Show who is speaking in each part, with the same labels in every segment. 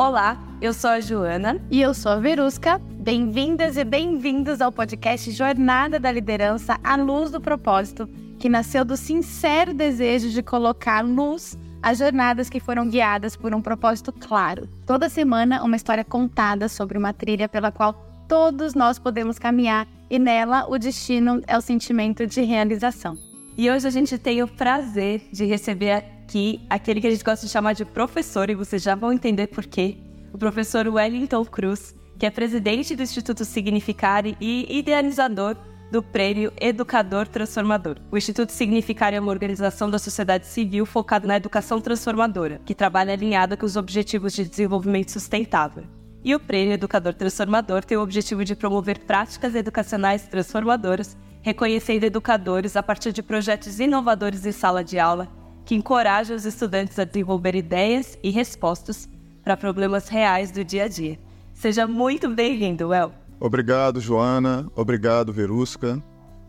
Speaker 1: Olá, eu sou a Joana.
Speaker 2: E eu sou a Verusca. Bem-vindas e bem-vindos ao podcast Jornada da Liderança à Luz do Propósito, que nasceu do sincero desejo de colocar luz às jornadas que foram guiadas por um propósito claro. Toda semana, uma história contada sobre uma trilha pela qual todos nós podemos caminhar e nela o destino é o sentimento de realização.
Speaker 1: E hoje a gente tem o prazer de receber aqui aquele que a gente gosta de chamar de professor, e vocês já vão entender por quê. O professor Wellington Cruz, que é presidente do Instituto Significare e idealizador do Prêmio Educador Transformador. O Instituto Significare é uma organização da sociedade civil focada na educação transformadora, que trabalha alinhada com os Objetivos de Desenvolvimento Sustentável. E o Prêmio Educador Transformador tem o objetivo de promover práticas educacionais transformadoras, reconhecendo educadores a partir de projetos inovadores em sala de aula que encorajam os estudantes a desenvolver ideias e respostas para problemas reais do dia a dia. Seja muito bem-vindo, El.
Speaker 3: Obrigado, Joana. Obrigado, Verusca.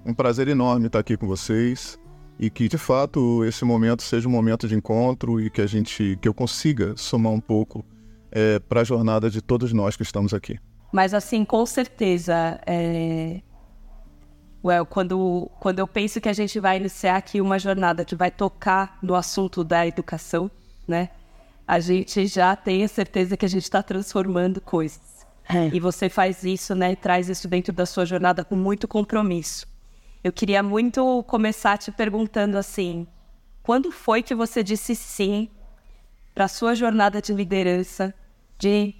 Speaker 3: Um prazer enorme estar aqui com vocês e que de fato esse momento seja um momento de encontro e que a gente, que eu consiga somar um pouco é, para a jornada de todos nós que estamos aqui.
Speaker 1: Mas assim, com certeza, é... well, quando, quando eu penso que a gente vai iniciar aqui uma jornada que vai tocar no assunto da educação, né? A gente já tem a certeza que a gente está transformando coisas. É. E você faz isso, né? Traz isso dentro da sua jornada com muito compromisso. Eu queria muito começar te perguntando assim: quando foi que você disse sim para a sua jornada de liderança, de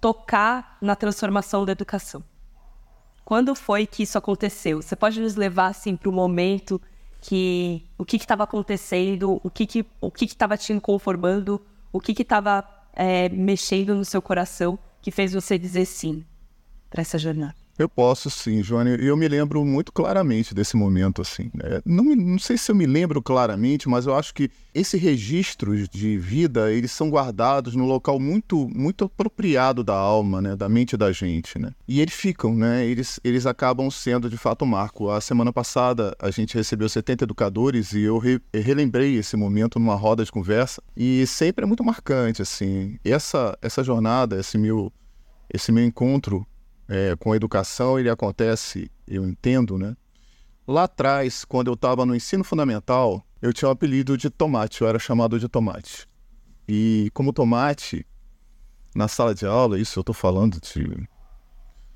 Speaker 1: tocar na transformação da educação? Quando foi que isso aconteceu? Você pode nos levar assim para o momento que o que estava acontecendo, o que que o que estava te conformando, o que estava é, mexendo no seu coração que fez você dizer sim para essa jornada?
Speaker 3: Eu posso sim, Joane. Eu me lembro muito claramente desse momento, assim. Né? Não, não sei se eu me lembro claramente, mas eu acho que esses registros de vida, eles são guardados num local muito, muito apropriado da alma, né? Da mente da gente, né? E eles ficam, né? Eles, eles acabam sendo, de fato, marco. A semana passada, a gente recebeu 70 educadores e eu re, relembrei esse momento numa roda de conversa e sempre é muito marcante, assim. Essa, essa jornada, esse meu, esse meu encontro é, com a educação, ele acontece, eu entendo, né? Lá atrás, quando eu estava no ensino fundamental, eu tinha o um apelido de Tomate, eu era chamado de Tomate. E como Tomate, na sala de aula, isso eu estou falando de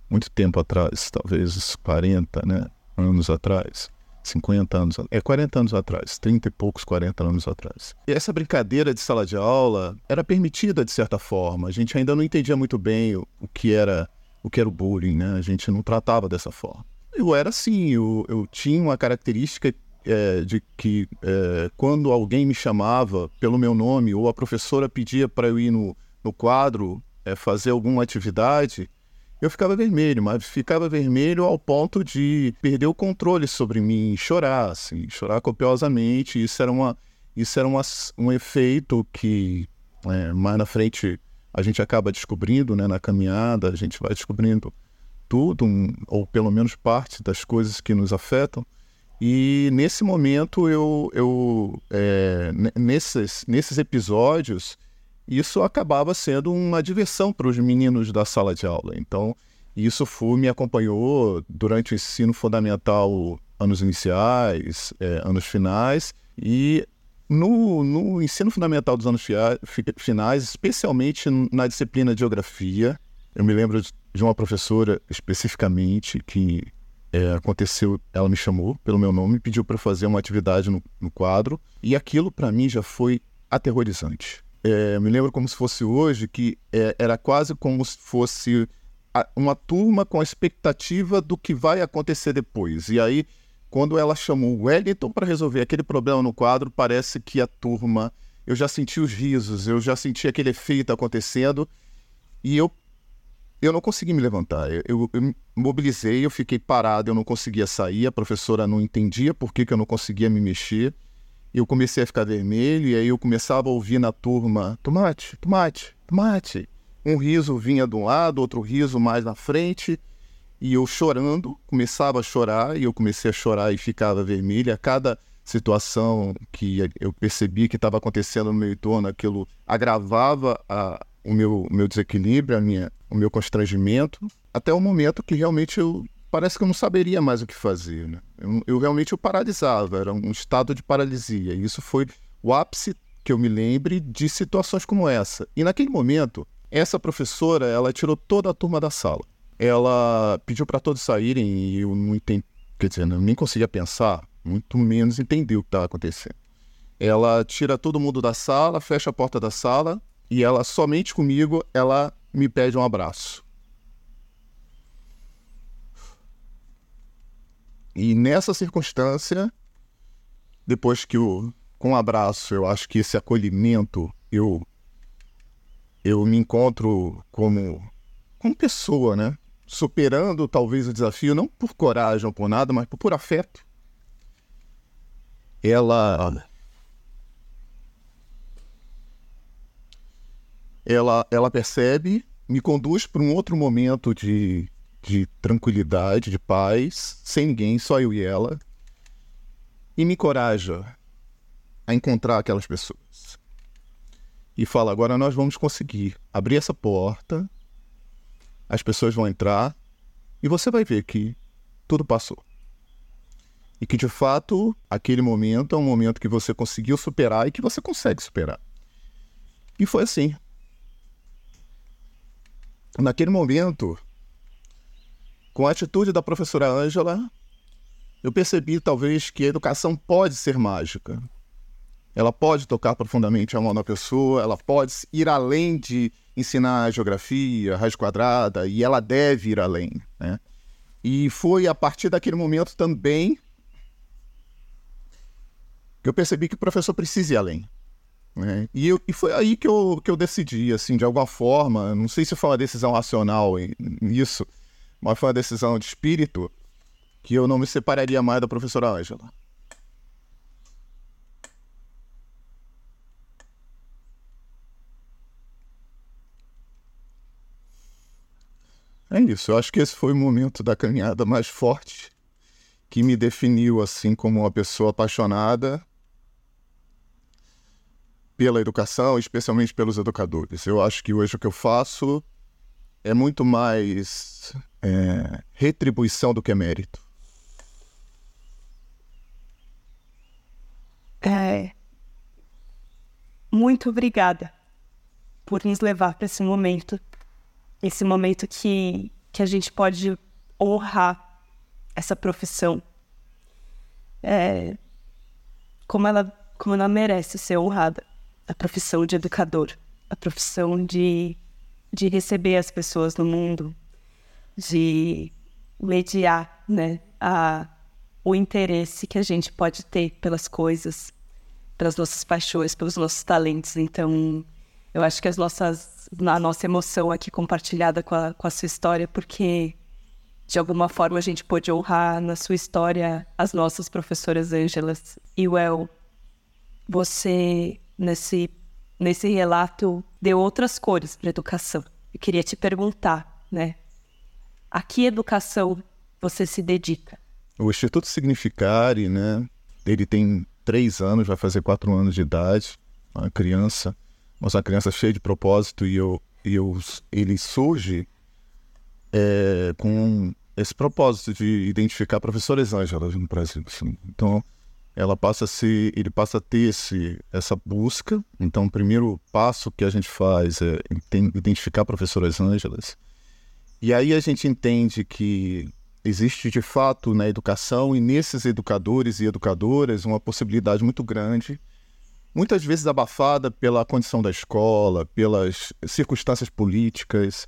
Speaker 3: muito tempo atrás, talvez 40 né, anos atrás, 50 anos, é 40 anos atrás, 30 e poucos, 40 anos atrás. E essa brincadeira de sala de aula era permitida de certa forma, a gente ainda não entendia muito bem o, o que era o que era o bullying, né? A gente não tratava dessa forma. Eu era assim, eu, eu tinha uma característica é, de que é, quando alguém me chamava pelo meu nome ou a professora pedia para eu ir no, no quadro é, fazer alguma atividade, eu ficava vermelho, mas ficava vermelho ao ponto de perder o controle sobre mim, chorar, assim, chorar copiosamente. Isso era, uma, isso era uma, um efeito que é, mais na frente a gente acaba descobrindo né, na caminhada, a gente vai descobrindo tudo, ou pelo menos parte das coisas que nos afetam. E nesse momento, eu, eu é, nesses, nesses episódios, isso acabava sendo uma diversão para os meninos da sala de aula. Então, isso foi, me acompanhou durante o ensino fundamental, anos iniciais, é, anos finais, e no, no ensino fundamental dos anos finais, especialmente na disciplina de geografia, eu me lembro de uma professora especificamente que é, aconteceu, ela me chamou pelo meu nome, pediu para fazer uma atividade no, no quadro, e aquilo para mim já foi aterrorizante. É, me lembro como se fosse hoje, que é, era quase como se fosse a, uma turma com a expectativa do que vai acontecer depois. E aí quando ela chamou o Wellington para resolver aquele problema no quadro, parece que a turma. Eu já senti os risos, eu já senti aquele efeito acontecendo e eu eu não consegui me levantar. Eu, eu, eu mobilizei, eu fiquei parado, eu não conseguia sair, a professora não entendia por que, que eu não conseguia me mexer. Eu comecei a ficar vermelho e aí eu começava a ouvir na turma: tomate, tomate, tomate. Um riso vinha de um lado, outro riso mais na frente. E eu chorando, começava a chorar, e eu comecei a chorar e ficava vermelha. Cada situação que eu percebi que estava acontecendo no meu entorno, aquilo agravava a, o meu, meu desequilíbrio, a minha, o meu constrangimento, até o momento que realmente eu parece que eu não saberia mais o que fazer. Né? Eu, eu realmente eu paralisava, era um estado de paralisia. E isso foi o ápice que eu me lembre de situações como essa. E naquele momento, essa professora, ela tirou toda a turma da sala. Ela pediu para todos saírem e eu não entendi, quer dizer, eu nem conseguia pensar, muito menos entender o que estava acontecendo. Ela tira todo mundo da sala, fecha a porta da sala e ela somente comigo, ela me pede um abraço. E nessa circunstância, depois que o com um abraço, eu acho que esse acolhimento, eu eu me encontro como como pessoa, né? Superando talvez o desafio não por coragem ou por nada, mas por, por afeto. Ela ela, ela percebe, me conduz para um outro momento de, de tranquilidade, de paz, sem ninguém, só eu e ela, e me encoraja a encontrar aquelas pessoas. E fala: agora nós vamos conseguir abrir essa porta, as pessoas vão entrar, e você vai ver que tudo passou. E que de fato aquele momento é um momento que você conseguiu superar e que você consegue superar. E foi assim. Naquele momento, com a atitude da professora Ângela, eu percebi talvez que a educação pode ser mágica. Ela pode tocar profundamente a mão da pessoa, ela pode ir além de ensinar geografia, raiz quadrada, e ela deve ir além. Né? E foi a partir daquele momento também que eu percebi que o professor precisa ir além. Né? E, eu, e foi aí que eu, que eu decidi, assim, de alguma forma, não sei se foi uma decisão racional nisso, mas foi uma decisão de espírito, que eu não me separaria mais da professora Ângela. É isso, eu acho que esse foi o momento da caminhada mais forte que me definiu assim como uma pessoa apaixonada pela educação, especialmente pelos educadores. Eu acho que hoje o que eu faço é muito mais é, retribuição do que mérito.
Speaker 1: É... Muito obrigada por nos levar para esse momento, esse momento que, que a gente pode honrar essa profissão. É... Como ela, como ela merece ser honrada a profissão de educador, a profissão de, de receber as pessoas no mundo, de mediar né, a, o interesse que a gente pode ter pelas coisas, pelas nossas paixões, pelos nossos talentos. Então, eu acho que as nossas, a nossa emoção aqui compartilhada com a, com a sua história, porque de alguma forma a gente pôde honrar na sua história as nossas professoras Ângelas. E, Well, você nesse, nesse relato deu outras cores para educação. Eu queria te perguntar, né? A que educação você se dedica?
Speaker 3: O Instituto Significare, né? Ele tem três anos, vai fazer quatro anos de idade, uma criança, mas uma criança cheia de propósito e eu, e eu ele surge é, com esse propósito de identificar professores Ângelas no Brasil. Assim. Então, ela passa a ele passa a ter esse, essa busca. Então, o primeiro passo que a gente faz é identificar professoras Ângelas. E aí a gente entende que existe de fato na educação e nesses educadores e educadoras uma possibilidade muito grande, muitas vezes abafada pela condição da escola, pelas circunstâncias políticas,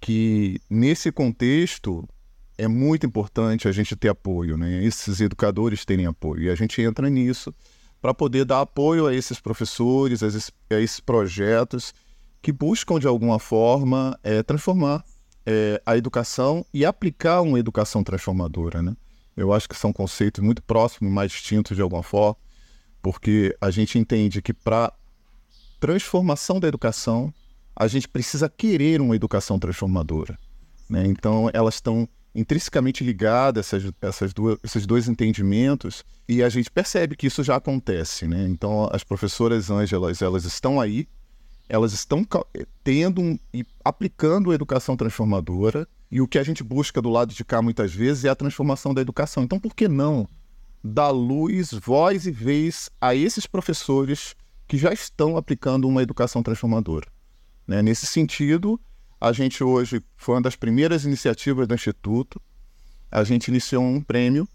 Speaker 3: que nesse contexto é muito importante a gente ter apoio, né? Esses educadores terem apoio. E a gente entra nisso para poder dar apoio a esses professores, a esses, a esses projetos que buscam, de alguma forma, é, transformar é, a educação e aplicar uma educação transformadora, né? Eu acho que são conceitos muito próximos, mais distintos de alguma forma, porque a gente entende que para transformação da educação, a gente precisa querer uma educação transformadora. Né? Então, elas estão intrinsecamente ligadas essas, essas duas, esses dois entendimentos e a gente percebe que isso já acontece, né? Então as professoras Ângelas elas estão aí, elas estão tendo um, e aplicando a educação transformadora, e o que a gente busca do lado de cá muitas vezes é a transformação da educação. Então, por que não dar luz, voz e vez a esses professores que já estão aplicando uma educação transformadora? Né? Nesse sentido, a gente hoje foi uma das primeiras iniciativas do Instituto. A gente iniciou um prêmio,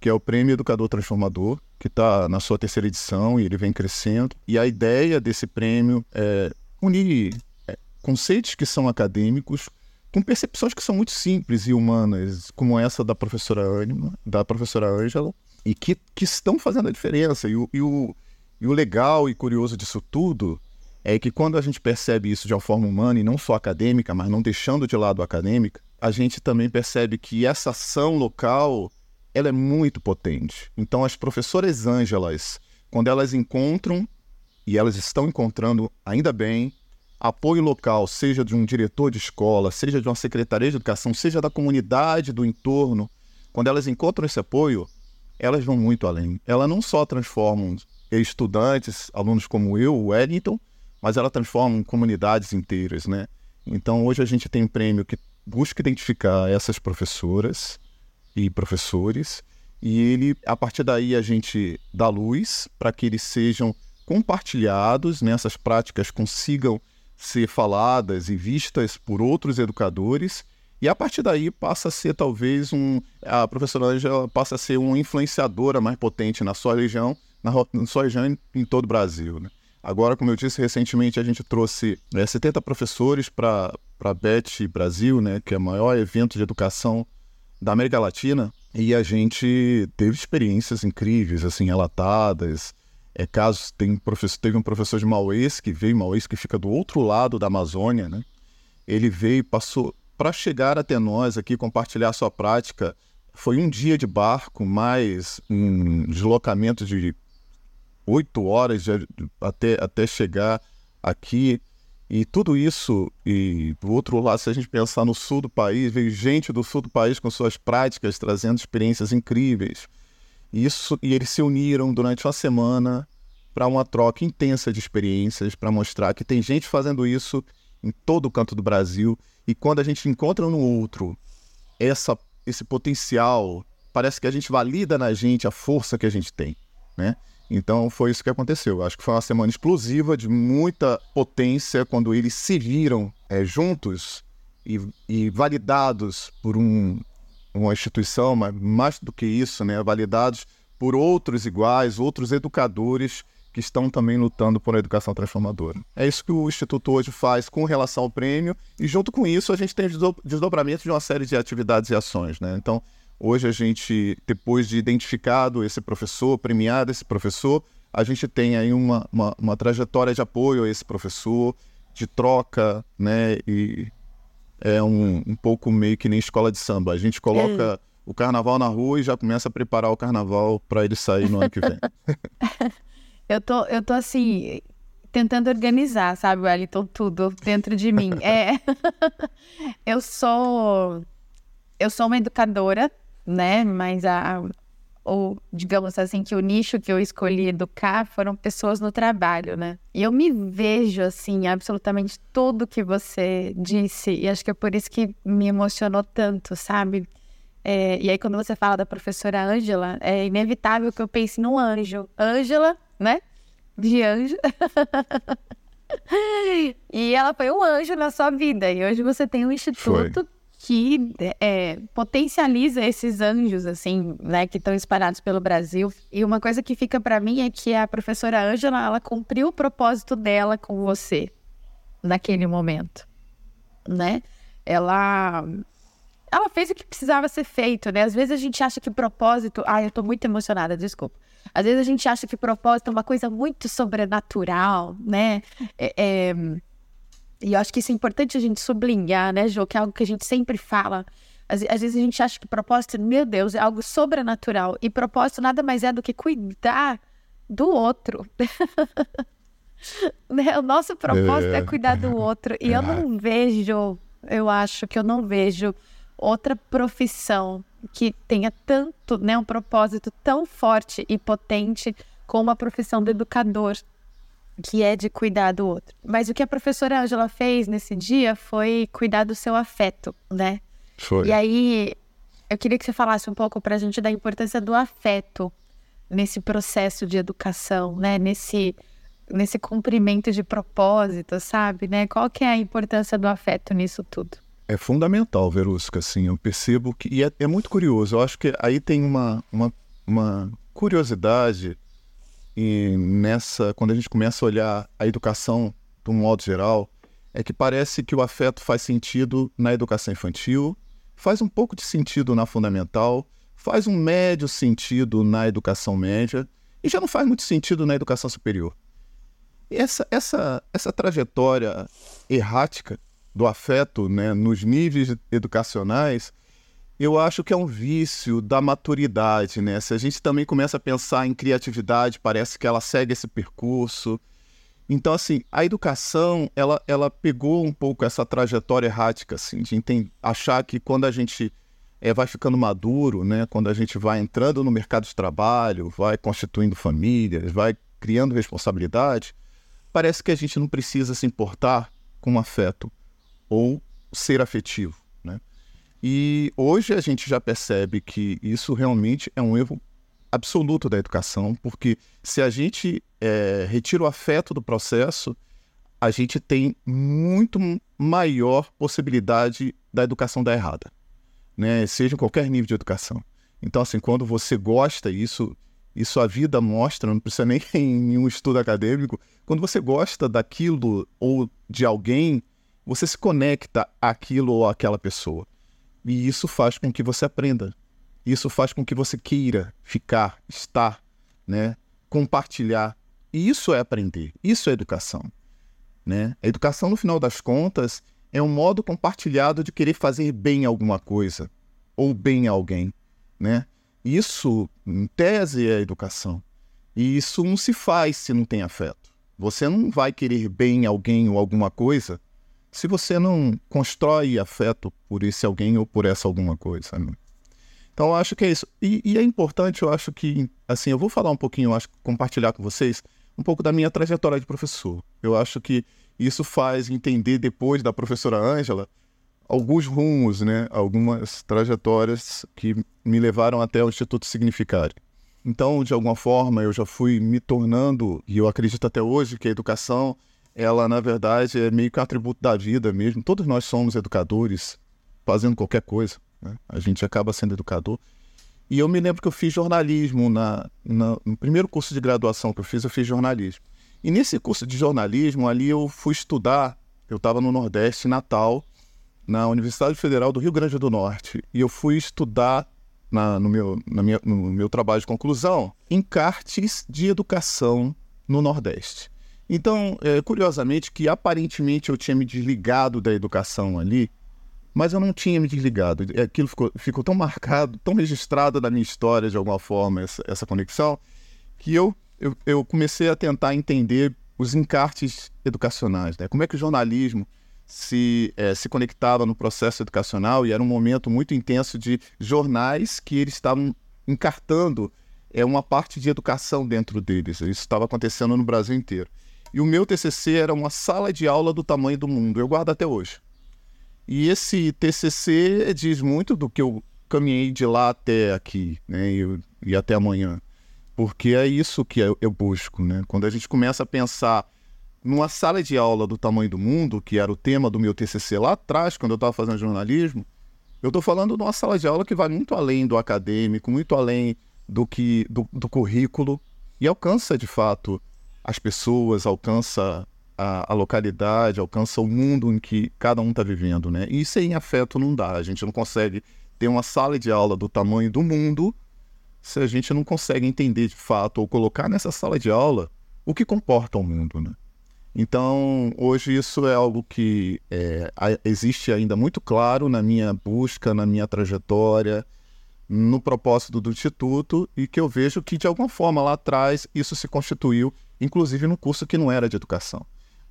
Speaker 3: que é o Prêmio Educador Transformador, que está na sua terceira edição e ele vem crescendo. E a ideia desse prêmio é unir é, conceitos que são acadêmicos com percepções que são muito simples e humanas, como essa da professora Anima, da professora Ângela, e que, que estão fazendo a diferença. E o, e, o, e o legal e curioso disso tudo é que quando a gente percebe isso de uma forma humana e não só acadêmica, mas não deixando de lado a acadêmica, a gente também percebe que essa ação local ela é muito potente. Então as professoras Ângelas, quando elas encontram e elas estão encontrando ainda bem apoio local, seja de um diretor de escola, seja de uma secretaria de educação, seja da comunidade do entorno, quando elas encontram esse apoio, elas vão muito além. Elas não só transformam estudantes, alunos como eu, o Wellington, mas ela transforma comunidades inteiras, né? Então hoje a gente tem um prêmio que busca identificar essas professoras e professores e ele a partir daí a gente dá luz para que eles sejam compartilhados né? práticas consigam ser faladas e vistas por outros educadores. E a partir daí passa a ser talvez um. A professora Angela passa a ser uma influenciadora mais potente na sua região, na, na sua região em, em todo o Brasil. Né? Agora, como eu disse, recentemente a gente trouxe é, 70 professores para a BET Brasil, né, que é o maior evento de educação da América Latina, e a gente teve experiências incríveis, assim, relatadas, é, casos, tem professor, teve um professor de Maués que veio, Maués que fica do outro lado da Amazônia, né? Ele veio, passou para chegar até nós aqui compartilhar sua prática. Foi um dia de barco, mais um deslocamento de oito horas de, até, até chegar aqui. E tudo isso, e do outro lado, se a gente pensar no sul do país, veio gente do sul do país com suas práticas, trazendo experiências incríveis. Isso, e eles se uniram durante uma semana para uma troca intensa de experiências, para mostrar que tem gente fazendo isso em todo o canto do Brasil. E quando a gente encontra no outro essa, esse potencial, parece que a gente valida na gente a força que a gente tem, né? Então foi isso que aconteceu. Acho que foi uma semana explosiva, de muita potência, quando eles se viram é, juntos e, e, validados por um, uma instituição, mas mais do que isso, né, validados por outros iguais, outros educadores que estão também lutando por uma educação transformadora. É isso que o Instituto hoje faz com relação ao prêmio, e junto com isso a gente tem desdobramento de uma série de atividades e ações. Né? Então, hoje a gente, depois de identificado esse professor, premiado esse professor, a gente tem aí uma, uma, uma trajetória de apoio a esse professor, de troca, né? E é um, um pouco meio que nem escola de samba. A gente coloca é. o carnaval na rua e já começa a preparar o carnaval para ele sair no ano que vem.
Speaker 2: eu, tô, eu tô assim, tentando organizar, sabe, Wellington, tudo dentro de mim. É, eu sou eu sou uma educadora, né? Mas a, ou digamos assim, que o nicho que eu escolhi educar foram pessoas no trabalho, né? E eu me vejo, assim, absolutamente tudo que você disse, e acho que é por isso que me emocionou tanto, sabe? É, e aí, quando você fala da professora Ângela, é inevitável que eu pense num anjo. Ângela, né? De anjo. e ela foi um anjo na sua vida. E hoje você tem um instituto foi que é, potencializa esses anjos, assim, né, que estão espalhados pelo Brasil. E uma coisa que fica para mim é que a professora Ângela, ela cumpriu o propósito dela com você naquele momento, né? Ela ela fez o que precisava ser feito, né? Às vezes a gente acha que propósito, ai, eu tô muito emocionada, desculpa. Às vezes a gente acha que propósito é uma coisa muito sobrenatural, né? É, é e eu acho que isso é importante a gente sublinhar, né, Jô? Que é algo que a gente sempre fala. Às, às, vezes a gente acha que propósito, meu Deus, é algo sobrenatural. E propósito nada mais é do que cuidar do outro. né? O nosso propósito é. é cuidar do outro. E eu não vejo, eu acho que eu não vejo outra profissão que tenha tanto, né, um propósito tão forte e potente como a profissão do educador que é de cuidar do outro. Mas o que a professora Angela fez nesse dia foi cuidar do seu afeto, né?
Speaker 3: Foi.
Speaker 2: E aí, eu queria que você falasse um pouco para a gente da importância do afeto nesse processo de educação, né? Nesse nesse cumprimento de propósito, sabe? Né? Qual que é a importância do afeto nisso tudo?
Speaker 3: É fundamental, Verusca, assim, eu percebo que... E é, é muito curioso, eu acho que aí tem uma, uma, uma curiosidade e nessa... Quando a gente começa a olhar a educação de um modo geral, é que parece que o afeto faz sentido na educação infantil, faz um pouco de sentido na fundamental, faz um médio sentido na educação média e já não faz muito sentido na educação superior. E essa, essa, essa trajetória errática do afeto né, nos níveis educacionais, eu acho que é um vício da maturidade. Né? Se a gente também começa a pensar em criatividade, parece que ela segue esse percurso. Então, assim, a educação, ela, ela pegou um pouco essa trajetória errática, assim, de entender, achar que quando a gente é, vai ficando maduro, né, quando a gente vai entrando no mercado de trabalho, vai constituindo famílias, vai criando responsabilidade, parece que a gente não precisa se importar com afeto ou ser afetivo, né? E hoje a gente já percebe que isso realmente é um erro absoluto da educação, porque se a gente é, retira o afeto do processo, a gente tem muito maior possibilidade da educação dar errada, né? Seja em qualquer nível de educação. Então, assim, quando você gosta, isso, isso a vida mostra, não precisa nem em nenhum estudo acadêmico, quando você gosta daquilo ou de alguém, você se conecta àquilo ou àquela pessoa. E isso faz com que você aprenda. Isso faz com que você queira ficar, estar, né? compartilhar. E isso é aprender, isso é educação. Né? A educação, no final das contas, é um modo compartilhado de querer fazer bem alguma coisa ou bem alguém. Né? Isso, em tese, é educação. E isso não se faz se não tem afeto. Você não vai querer bem alguém ou alguma coisa se você não constrói afeto por esse alguém ou por essa alguma coisa. Né? Então, eu acho que é isso. E, e, é importante, eu acho que, assim, eu vou falar um pouquinho, eu acho, compartilhar com vocês um pouco da minha trajetória de professor. Eu acho que isso faz entender, depois da professora Ângela, alguns rumos, né? Algumas trajetórias que me levaram até o Instituto Significare. Então, de alguma forma, eu já fui me tornando, e eu acredito até hoje que a educação ela na verdade é meio que um atributo da vida mesmo. Todos nós somos educadores, fazendo qualquer coisa. Né? A gente acaba sendo educador. E eu me lembro que eu fiz jornalismo na, na, no primeiro curso de graduação que eu fiz, eu fiz jornalismo. E nesse curso de jornalismo ali eu fui estudar. Eu estava no Nordeste, Natal, na Universidade Federal do Rio Grande do Norte. E eu fui estudar na, no, meu, na minha, no meu trabalho de conclusão encartes de educação no Nordeste. Então, é, curiosamente, que aparentemente eu tinha me desligado da educação ali, mas eu não tinha me desligado. Aquilo ficou, ficou tão marcado, tão registrado na minha história, de alguma forma, essa, essa conexão, que eu, eu, eu, comecei a tentar entender os encartes educacionais. Né? Como é que o jornalismo se, é, se conectava no processo educacional e era um momento muito intenso de jornais que eles estavam encartando é, uma parte de educação dentro deles. Isso estava acontecendo no Brasil inteiro. E o meu TCC era uma sala de aula do tamanho do mundo. Eu guardo até hoje. E esse TCC diz muito do que eu caminhei de lá até aqui, né? E, e até amanhã. Porque é isso que eu, eu busco, né? Quando a gente começa a pensar numa sala de aula do tamanho do mundo, que era o tema do meu TCC lá atrás, quando eu estava fazendo jornalismo, eu estou falando de uma sala de aula que vai muito além do acadêmico, muito além do que do, do currículo e alcança de fato as pessoas, alcança a, a, localidade, alcança o mundo em que cada um está vivendo, né? E sem afeto não dá. A gente não consegue ter uma sala de aula do tamanho do mundo se a gente não consegue entender de fato ou colocar nessa sala de aula o que comporta o mundo, né? Então, hoje isso é algo que é, existe ainda muito claro na minha busca, na minha trajetória, no propósito do Instituto e que eu vejo que, de alguma forma, lá atrás, isso se constituiu inclusive no curso que não era de educação.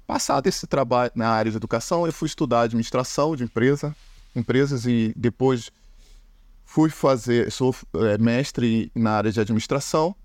Speaker 3: Passado esse trabalho na área de educação, eu fui estudar administração de empresa, empresas e depois fui fazer, sou é, mestre na área de administração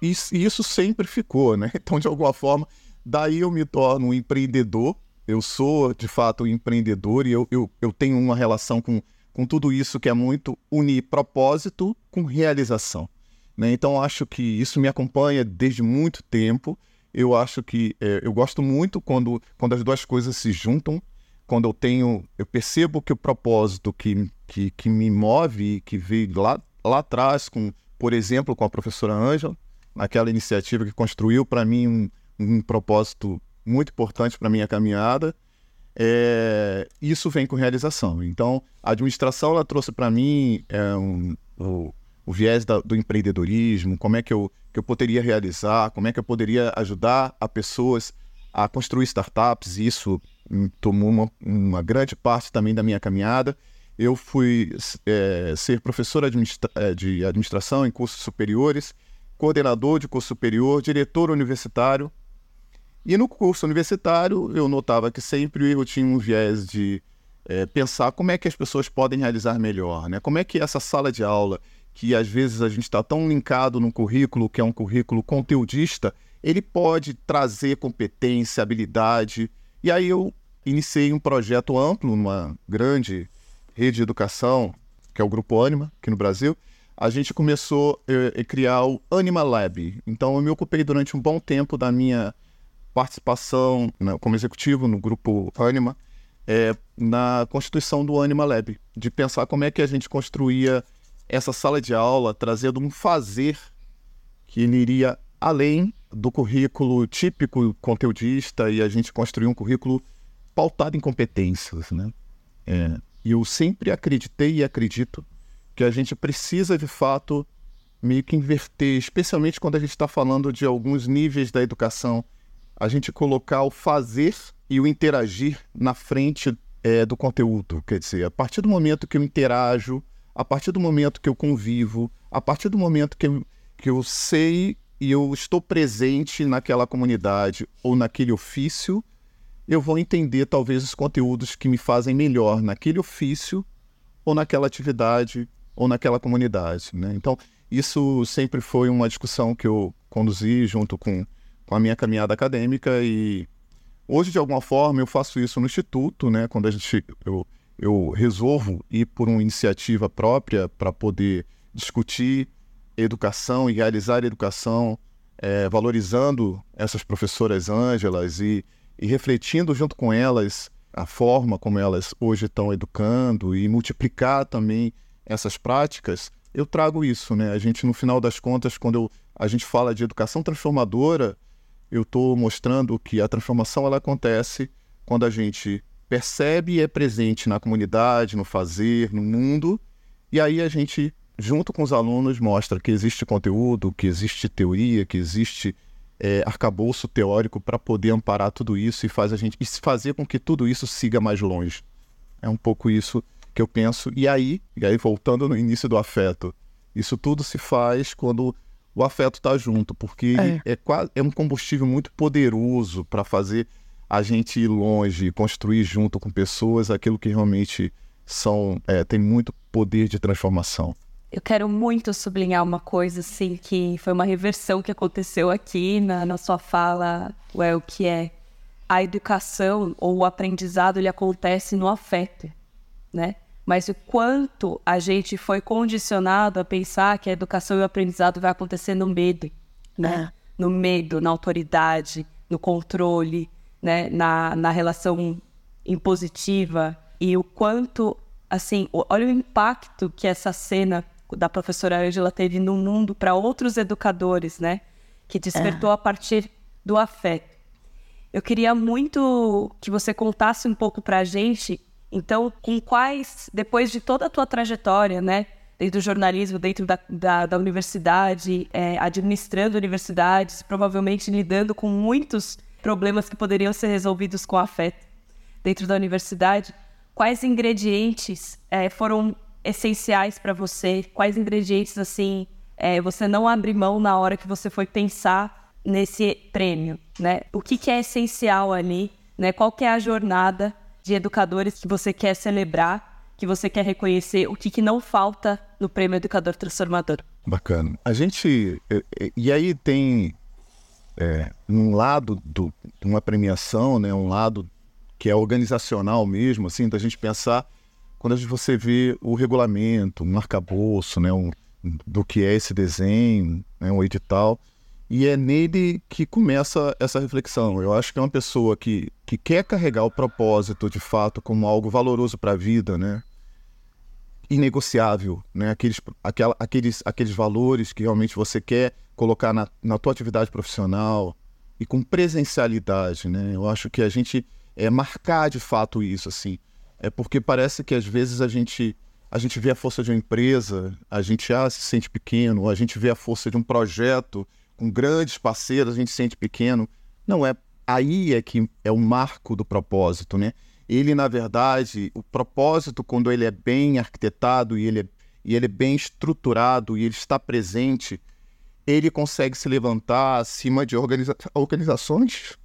Speaker 3: e, e isso sempre ficou, né? Então, de alguma forma, daí eu me torno um empreendedor. Eu sou, de fato, um empreendedor e eu, eu, eu tenho uma relação com, com tudo isso que é muito unir propósito com realização. Né? Então, acho que isso me acompanha desde muito tempo. Eu acho que é, eu gosto muito quando, quando as duas coisas se juntam, quando eu tenho, eu percebo que o propósito que, que, que me move, que veio lá, lá atrás, com, por exemplo, com a professora Ângela, naquela iniciativa que construiu para mim um, um propósito muito importante para minha caminhada, é, isso vem com realização. Então, a administração ela trouxe para mim é, um, o, viés da, do empreendedorismo, como é que eu, que eu poderia realizar, como é que eu poderia ajudar a pessoas a construir startups. Isso tomou uma, uma grande parte também da minha caminhada. Eu fui é, ser professor administra é, de administração em cursos superiores, coordenador de curso superior, diretor universitário e no curso universitário, eu notava que sempre eu tinha um viés de é, pensar como é que as pessoas podem realizar melhor, né? Como é que essa sala de aula, que às vezes a gente está tão linkado no currículo, que é um currículo conteudista, ele pode trazer competência, habilidade. E aí eu iniciei um projeto amplo, numa grande rede de educação, que é o Grupo Anima, aqui no Brasil. A gente começou a criar o Anima Lab. Então eu me ocupei durante um bom tempo da minha participação né, como executivo no grupo Anima é, na constituição do Anima Lab, de pensar como é que a gente construía essa sala de aula, trazendo um fazer que ele iria além do currículo típico conteudista e a gente construir um currículo pautado em competências, né? É, eu sempre acreditei e acredito que a gente precisa de fato meio que inverter, especialmente quando a gente está falando de alguns níveis da educação a gente colocar o fazer e o interagir na frente é, do conteúdo. Quer dizer, a partir do momento que eu interajo, a partir do momento que eu convivo, a partir do momento que eu, que eu sei e eu estou presente naquela comunidade ou naquele ofício, eu vou entender talvez os conteúdos que me fazem melhor naquele ofício ou naquela atividade ou naquela comunidade. Né? Então, isso sempre foi uma discussão que eu conduzi junto com com a minha caminhada acadêmica e hoje de alguma forma eu faço isso no instituto, né? Quando a gente eu, eu resolvo ir por uma iniciativa própria para poder discutir educação e realizar educação, é, valorizando essas professoras Ângelas e, e refletindo junto com elas a forma como elas hoje estão educando e multiplicar também essas práticas, eu trago isso, né? A gente, no final das contas, quando eu, a gente fala de educação transformadora, eu estou mostrando que a transformação ela acontece quando a gente percebe e é presente na comunidade, no fazer, no mundo, e aí a gente, junto com os alunos, mostra que existe conteúdo, que existe teoria, que existe é, arcabouço teórico para poder amparar tudo isso e faz a gente e fazer com que tudo isso siga mais longe. É um pouco isso que eu penso. E aí, e aí voltando no início do afeto, isso tudo se faz quando o afeto está junto, porque é. é, é um combustível muito poderoso para fazer a gente ir longe, construir junto com pessoas aquilo que realmente são é, tem muito poder de transformação.
Speaker 1: Eu quero muito sublinhar uma coisa, assim, que foi uma reversão que aconteceu aqui na, na sua fala, Well, que é a educação ou o aprendizado ele acontece no afeto, né? mas o quanto a gente foi condicionado a pensar que a educação e o aprendizado vai acontecer no medo, né? É. No medo, na autoridade, no controle, né? Na, na relação impositiva e o quanto, assim, olha o impacto que essa cena da professora Angela teve no mundo para outros educadores, né? Que despertou é. a partir do afeto. Eu queria muito que você contasse um pouco para a gente então, com quais, depois de toda a tua trajetória, né, dentro do jornalismo, dentro da, da, da universidade, é, administrando universidades, provavelmente lidando com muitos problemas que poderiam ser resolvidos com afeto dentro da universidade, quais ingredientes é, foram essenciais para você? Quais ingredientes, assim, é, você não abre mão na hora que você foi pensar nesse prêmio, né? O que, que é essencial ali, né? Qual que é a jornada de educadores que você quer celebrar, que você quer reconhecer, o que, que não falta no Prêmio Educador Transformador?
Speaker 3: Bacana. A gente. E aí tem é, um lado do, de uma premiação, né, um lado que é organizacional mesmo, assim, da gente pensar quando você vê o regulamento, um arcabouço, né, um, do que é esse desenho, né, um edital, e é nele que começa essa reflexão. Eu acho que é uma pessoa que, que quer carregar o propósito de fato como algo valoroso para a vida, né? inegociável, né? aqueles, aquela, aqueles, aqueles valores que realmente você quer colocar na, na tua atividade profissional e com presencialidade. Né? Eu acho que a gente é marcar de fato isso. assim É porque parece que às vezes a gente a gente vê a força de uma empresa, a gente ah, se sente pequeno, a gente vê a força de um projeto com grandes parceiros, a gente se sente pequeno. Não é aí é que é o marco do propósito, né? Ele na verdade, o propósito quando ele é bem arquitetado e ele é, e ele é bem estruturado e ele está presente, ele consegue se levantar acima de organiza organizações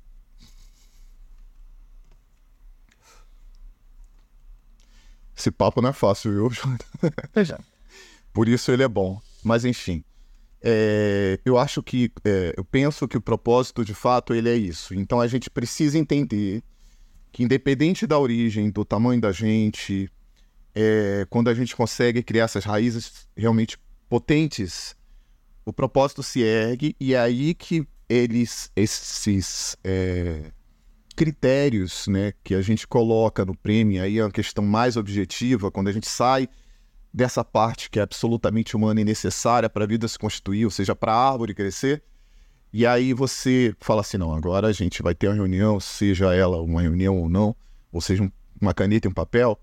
Speaker 3: Esse papo não é fácil, viu? Por isso ele é bom. Mas enfim, é, eu acho que é, eu penso que o propósito de fato ele é isso. Então a gente precisa entender que independente da origem, do tamanho da gente, é, quando a gente consegue criar essas raízes realmente potentes, o propósito se ergue e é aí que eles esses é, critérios né, que a gente coloca no prêmio, aí é uma questão mais objetiva, quando a gente sai dessa parte que é absolutamente humana e necessária para a vida se constituir, ou seja, para a árvore crescer, e aí você fala assim, não, agora a gente vai ter uma reunião, seja ela uma reunião ou não, ou seja, uma caneta e um papel,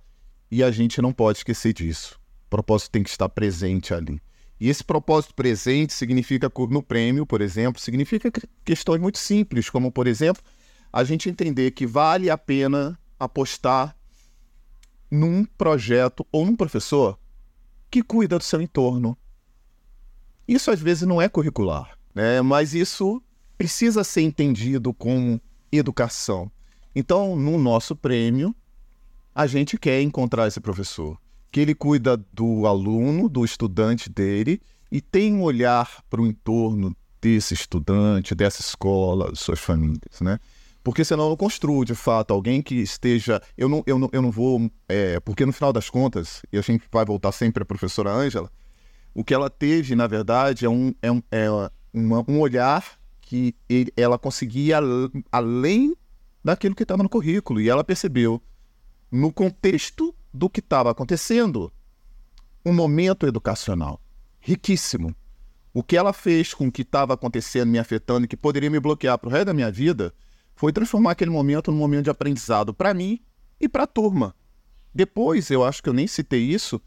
Speaker 3: e a gente não pode esquecer disso. O propósito tem que estar presente ali. E esse propósito presente significa, no prêmio, por exemplo, significa questões muito simples, como, por exemplo, a gente entender que vale a pena apostar num projeto ou num professor que cuida do seu entorno. Isso às vezes não é curricular, né? mas isso precisa ser entendido como educação. Então, no nosso prêmio, a gente quer encontrar esse professor, que ele cuida do aluno, do estudante dele, e tem um olhar para o entorno desse estudante, dessa escola, suas famílias, né? Porque senão não construo, de fato, alguém que esteja. Eu não, eu não, eu não vou. É, porque no final das contas, e a gente vai voltar sempre à professora Ângela, o que ela teve, na verdade, é um, é um, é uma, um olhar que ele, ela conseguia além daquilo que estava no currículo. E ela percebeu, no contexto do que estava acontecendo, um momento educacional riquíssimo. O que ela fez com o que estava acontecendo, me afetando e que poderia me bloquear para o resto da minha vida foi transformar aquele momento num momento de aprendizado para mim e para a turma. Depois, eu acho que eu nem citei isso,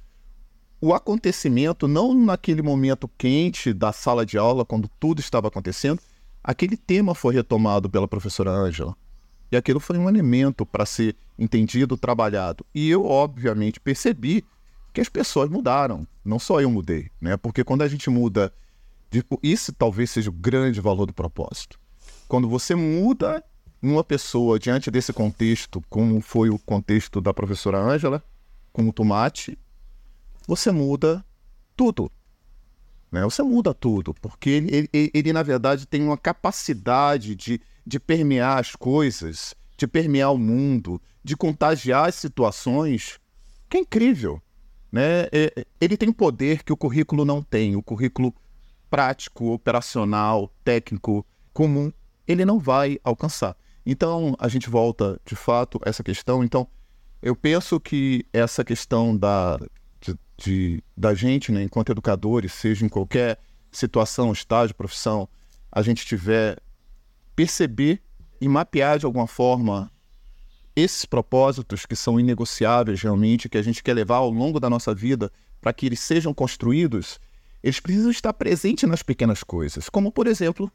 Speaker 3: o acontecimento, não naquele momento quente da sala de aula, quando tudo estava acontecendo, aquele tema foi retomado pela professora Ângela. E aquilo foi um elemento para ser entendido, trabalhado. E eu, obviamente, percebi que as pessoas mudaram. Não só eu mudei, né? Porque quando a gente muda, tipo, isso talvez seja o grande valor do propósito. Quando você muda uma pessoa diante desse contexto, como foi o contexto da professora Ângela, com o tomate, você muda tudo. Né? Você muda tudo, porque ele, ele, ele, na verdade, tem uma capacidade de, de permear as coisas, de permear o mundo, de contagiar as situações, que é incrível. Né? É, ele tem poder que o currículo não tem, o currículo prático, operacional, técnico, comum, ele não vai alcançar. Então, a gente volta, de fato, a essa questão. Então, eu penso que essa questão da, de, de, da gente, né, enquanto educadores, seja em qualquer situação, estágio, profissão, a gente tiver perceber e mapear de alguma forma esses propósitos que são inegociáveis realmente, que a gente quer levar ao longo da nossa vida para que eles sejam construídos, eles precisam estar presentes nas pequenas coisas, como por exemplo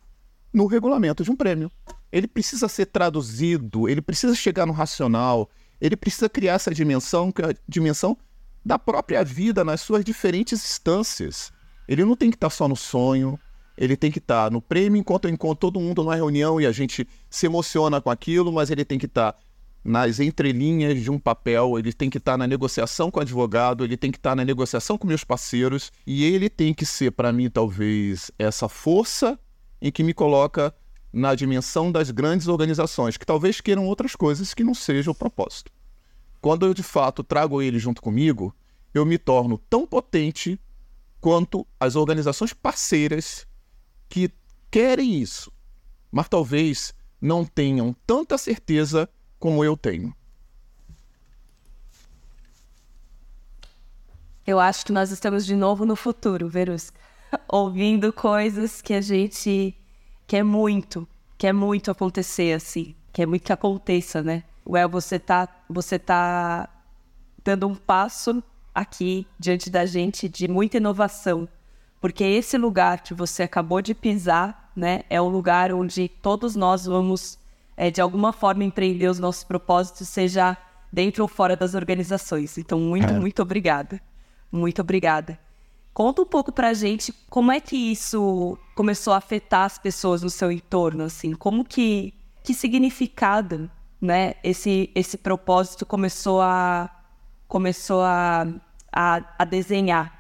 Speaker 3: no regulamento de um prêmio. Ele precisa ser traduzido, ele precisa chegar no racional, ele precisa criar essa dimensão, que é a dimensão da própria vida nas suas diferentes instâncias. Ele não tem que estar só no sonho, ele tem que estar no prêmio enquanto eu encontro todo mundo numa reunião e a gente se emociona com aquilo, mas ele tem que estar nas entrelinhas de um papel, ele tem que estar na negociação com o advogado, ele tem que estar na negociação com meus parceiros, e ele tem que ser, para mim, talvez, essa força em que me coloca na dimensão das grandes organizações, que talvez queiram outras coisas que não seja o propósito. Quando eu de fato trago ele junto comigo, eu me torno tão potente quanto as organizações parceiras que querem isso, mas talvez não tenham tanta certeza como eu tenho.
Speaker 1: Eu acho que nós estamos de novo no futuro, Verusca. Ouvindo coisas que a gente quer muito, quer muito acontecer, assim. Quer muito que aconteça, né? Well, você tá, você tá dando um passo aqui diante da gente de muita inovação. Porque esse lugar que você acabou de pisar, né, é um lugar onde todos nós vamos, é, de alguma forma, empreender os nossos propósitos, seja dentro ou fora das organizações. Então, muito, é. muito obrigada. Muito obrigada. Conta um pouco pra gente como é que isso começou a afetar as pessoas no seu entorno, assim, como que, que significado, né, esse, esse propósito começou a, começou a, a, a desenhar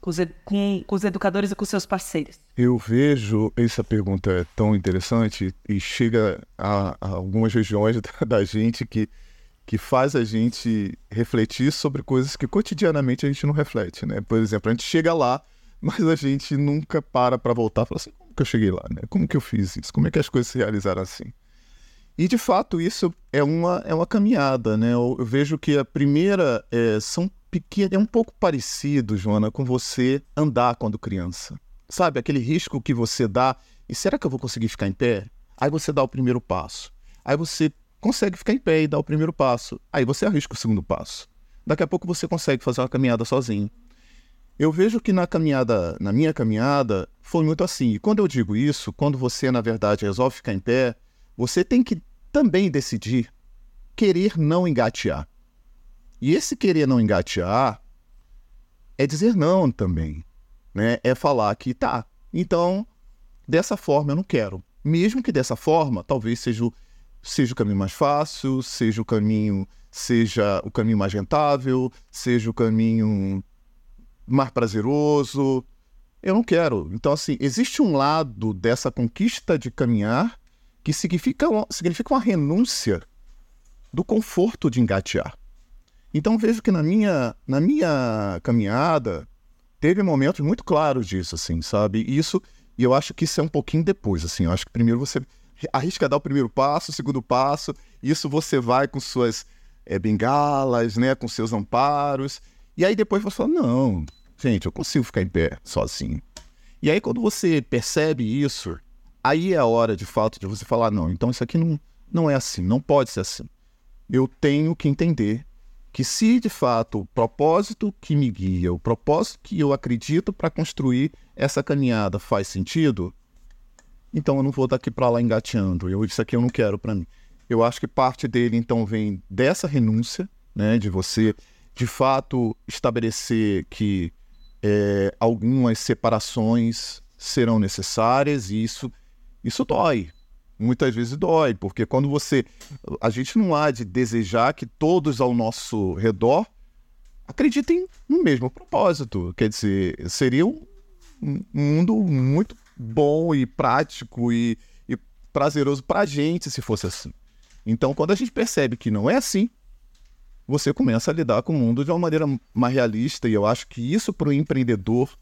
Speaker 1: com os, com, com os educadores e com seus parceiros?
Speaker 3: Eu vejo essa pergunta é tão interessante e chega a, a algumas regiões da, da gente que que faz a gente refletir sobre coisas que cotidianamente a gente não reflete, né? Por exemplo, a gente chega lá, mas a gente nunca para para voltar e fala assim, como que eu cheguei lá, né? Como que eu fiz isso? Como é que as coisas se realizaram assim? E de fato isso é uma, é uma caminhada, né? Eu, eu vejo que a primeira é, são pequenas, é um pouco parecido, Joana, com você andar quando criança. Sabe, aquele risco que você dá, e será que eu vou conseguir ficar em pé? Aí você dá o primeiro passo. Aí você consegue ficar em pé e dar o primeiro passo. Aí você arrisca o segundo passo. Daqui a pouco você consegue fazer uma caminhada sozinho. Eu vejo que na caminhada, na minha caminhada, foi muito assim. E quando eu digo isso, quando você na verdade resolve ficar em pé, você tem que também decidir querer não engatear. E esse querer não engatear é dizer não também, né? É falar que tá, então dessa forma eu não quero. Mesmo que dessa forma, talvez seja o seja o caminho mais fácil, seja o caminho, seja o caminho mais rentável, seja o caminho mais prazeroso. Eu não quero. Então, assim, existe um lado dessa conquista de caminhar que significa, significa uma renúncia do conforto de engatear. Então, vejo que na minha, na minha caminhada teve momentos muito claros disso, assim, sabe? Isso, e eu acho que isso é um pouquinho depois, assim. Eu acho que primeiro você arrisca dar o primeiro passo, o segundo passo, isso você vai com suas é, bengalas, né, com seus amparos, e aí depois você fala, não, gente, eu consigo ficar em pé sozinho. E aí quando você percebe isso, aí é a hora de fato de você falar, não, então isso aqui não, não é assim, não pode ser assim. Eu tenho que entender que se de fato o propósito que me guia, o propósito que eu acredito para construir essa caminhada faz sentido, então eu não vou daqui para lá engateando. Eu, isso aqui eu não quero para mim. Eu acho que parte dele, então, vem dessa renúncia, né, de você, de fato, estabelecer que é, algumas separações serão necessárias e isso, isso dói. Muitas vezes dói, porque quando você. A gente não há de desejar que todos ao nosso redor acreditem no mesmo propósito. Quer dizer, seria um mundo muito bom e prático e, e prazeroso para gente se fosse assim. Então, quando a gente percebe que não é assim, você começa a lidar com o mundo de uma maneira mais realista. E eu acho que isso para o empreendedor,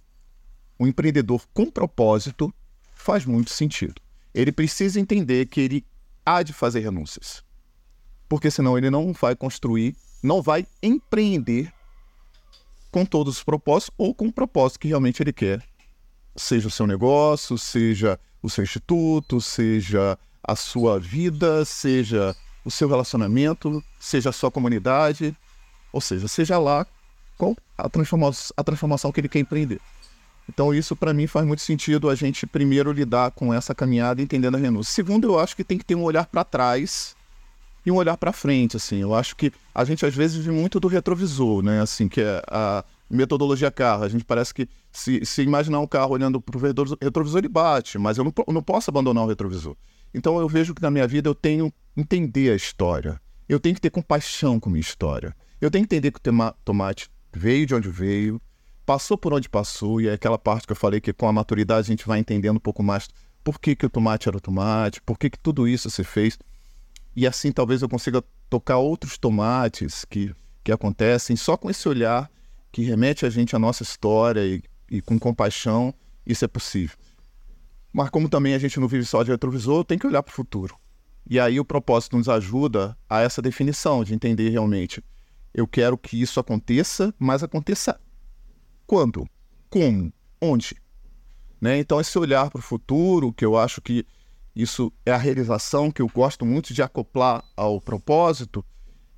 Speaker 3: um empreendedor com propósito, faz muito sentido. Ele precisa entender que ele há de fazer renúncias. Porque senão ele não vai construir, não vai empreender com todos os propósitos ou com o propósito que realmente ele quer seja o seu negócio, seja o seu instituto, seja a sua vida, seja o seu relacionamento, seja a sua comunidade, ou seja, seja lá qual a transformação, a transformação que ele quer empreender. Então, isso para mim faz muito sentido a gente primeiro lidar com essa caminhada entendendo a renúncia. Segundo, eu acho que tem que ter um olhar para trás e um olhar para frente, assim. Eu acho que a gente às vezes vive muito do retrovisor, né? Assim, que é a, metodologia carro. A gente parece que se, se imaginar um carro olhando para o retrovisor, ele bate, mas eu não, eu não posso abandonar o retrovisor. Então eu vejo que na minha vida eu tenho entender a história. Eu tenho que ter compaixão com a minha história. Eu tenho que entender que o tomate veio de onde veio, passou por onde passou, e é aquela parte que eu falei que com a maturidade a gente vai entendendo um pouco mais por que, que o tomate era o tomate, por que, que tudo isso se fez. E assim talvez eu consiga tocar outros tomates que, que acontecem só com esse olhar que remete a gente à nossa história e, e com compaixão, isso é possível. Mas como também a gente não vive só de retrovisor, tem que olhar para o futuro. E aí o propósito nos ajuda a essa definição de entender realmente. Eu quero que isso aconteça, mas aconteça quando? Como? Onde? Né? Então, esse olhar para o futuro, que eu acho que isso é a realização que eu gosto muito de acoplar ao propósito,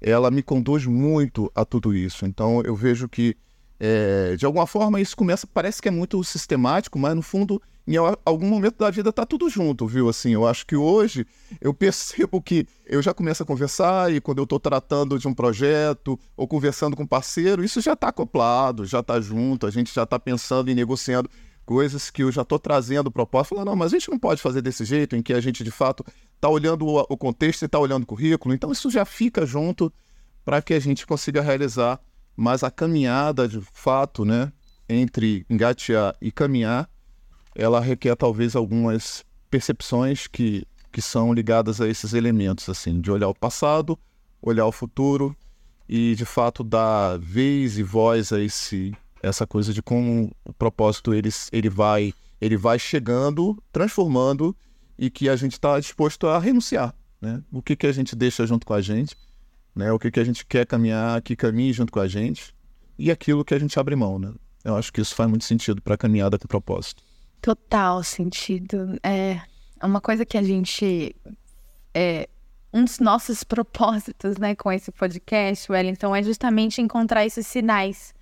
Speaker 3: ela me conduz muito a tudo isso. Então, eu vejo que, é, de alguma forma, isso começa, parece que é muito sistemático, mas no fundo em algum momento da vida tá tudo junto, viu? Assim, eu acho que hoje eu percebo que eu já começo a conversar e quando eu estou tratando de um projeto ou conversando com um parceiro, isso já está acoplado, já está junto, a gente já está pensando e negociando coisas que eu já estou trazendo proposta, falando, não, mas a gente não pode fazer desse jeito, em que a gente de fato está olhando o, contexto e está olhando o currículo, então isso já fica junto para que a gente consiga realizar, mas a caminhada de fato, né, entre engatear e caminhar, ela requer talvez algumas percepções que, que são ligadas a esses elementos, assim, de olhar o passado, olhar o futuro e, de fato, dar vez e voz a esse essa coisa de como o propósito ele, ele vai ele vai chegando, transformando e que a gente está disposto a renunciar, né? O que que a gente deixa junto com a gente, né? O que que a gente quer caminhar, que caminhe junto com a gente e aquilo que a gente abre mão, né? Eu acho que isso faz muito sentido para a caminhada com propósito.
Speaker 2: Total sentido. É uma coisa que a gente. É, um dos nossos propósitos né, com esse podcast, Wellington, é justamente encontrar esses sinais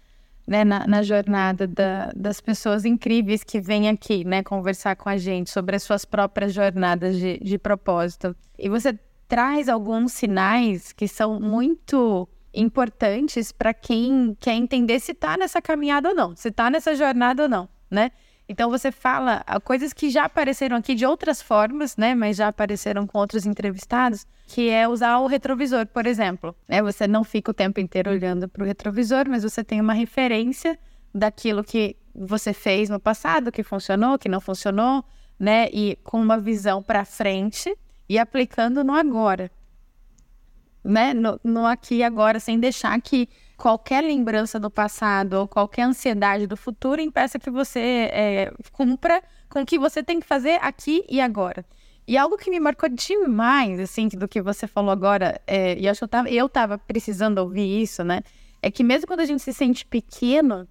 Speaker 2: né, na, na jornada da, das pessoas incríveis que vêm aqui né, conversar com a gente sobre as suas próprias jornadas de, de propósito. E você traz alguns sinais que são muito importantes para quem quer entender se está nessa caminhada ou não, se está nessa jornada ou não, né? Então você fala ah, coisas que já apareceram aqui de outras formas, né? Mas já apareceram com outros entrevistados, que é usar o retrovisor, por exemplo. Né? Você não fica o tempo inteiro olhando para o retrovisor, mas você tem uma referência daquilo que você fez no passado, que funcionou, que não funcionou, né? E com uma visão para frente e aplicando no agora, né? No, no aqui e agora, sem deixar que qualquer lembrança do passado ou qualquer ansiedade do futuro impeça que você é, cumpra com o que você tem que fazer aqui e agora. E algo que me marcou demais, assim, do que você falou agora, é, e acho que eu tava, eu tava precisando ouvir isso, né? É que mesmo quando a gente se sente pequeno,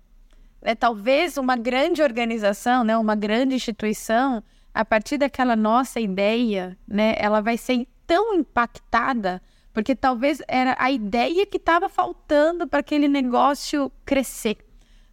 Speaker 2: é, talvez uma grande organização, né, uma grande instituição, a partir daquela nossa ideia, né, ela vai ser tão impactada porque talvez era a ideia que estava faltando para aquele negócio crescer.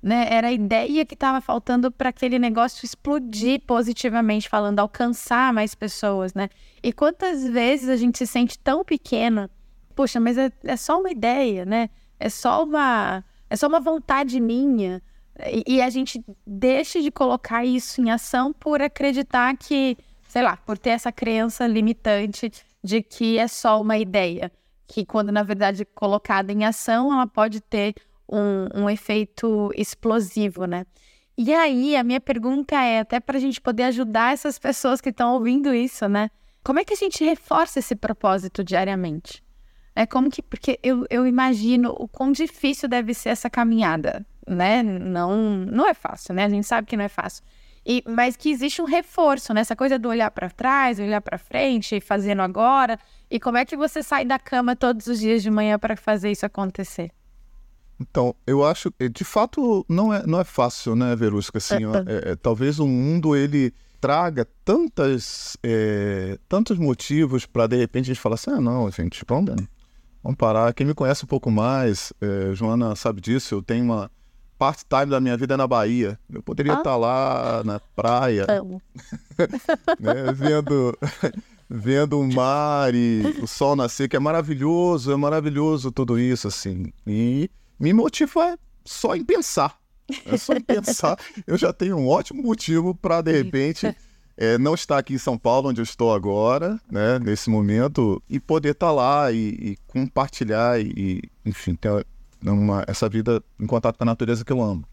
Speaker 2: Né? Era a ideia que estava faltando para aquele negócio explodir positivamente, falando, alcançar mais pessoas, né? E quantas vezes a gente se sente tão pequena, poxa, mas é, é só uma ideia, né? É só uma, é só uma vontade minha. E, e a gente deixa de colocar isso em ação por acreditar que, sei lá, por ter essa crença limitante de que é só uma ideia, que quando na verdade colocada em ação, ela pode ter um, um efeito explosivo, né? E aí, a minha pergunta é, até para a gente poder ajudar essas pessoas que estão ouvindo isso, né? Como é que a gente reforça esse propósito diariamente? É como que, porque eu, eu imagino o quão difícil deve ser essa caminhada, né? Não, não é fácil, né? A gente sabe que não é fácil. E, mas que existe um reforço, né? Essa coisa do olhar para trás, olhar para frente, fazendo agora. E como é que você sai da cama todos os dias de manhã para fazer isso acontecer?
Speaker 3: Então, eu acho que de fato não é, não é fácil, né, Verusca? Assim, é, é, talvez o mundo ele traga tantas, é, tantos motivos para de repente a gente falar assim: ah, não, gente, vamos, vamos parar. Quem me conhece um pouco mais, é, Joana sabe disso, eu tenho uma part-time da minha vida é na Bahia. Eu poderia ah. estar lá na praia, né, vendo, vendo o mar e o sol nascer, que é maravilhoso, é maravilhoso tudo isso, assim. E me motiva só em pensar. É só em pensar. Eu já tenho um ótimo motivo para, de repente, é, não estar aqui em São Paulo, onde eu estou agora, né, nesse momento, e poder estar lá e, e compartilhar e, enfim, ter uma, essa vida em contato com a natureza que eu amo.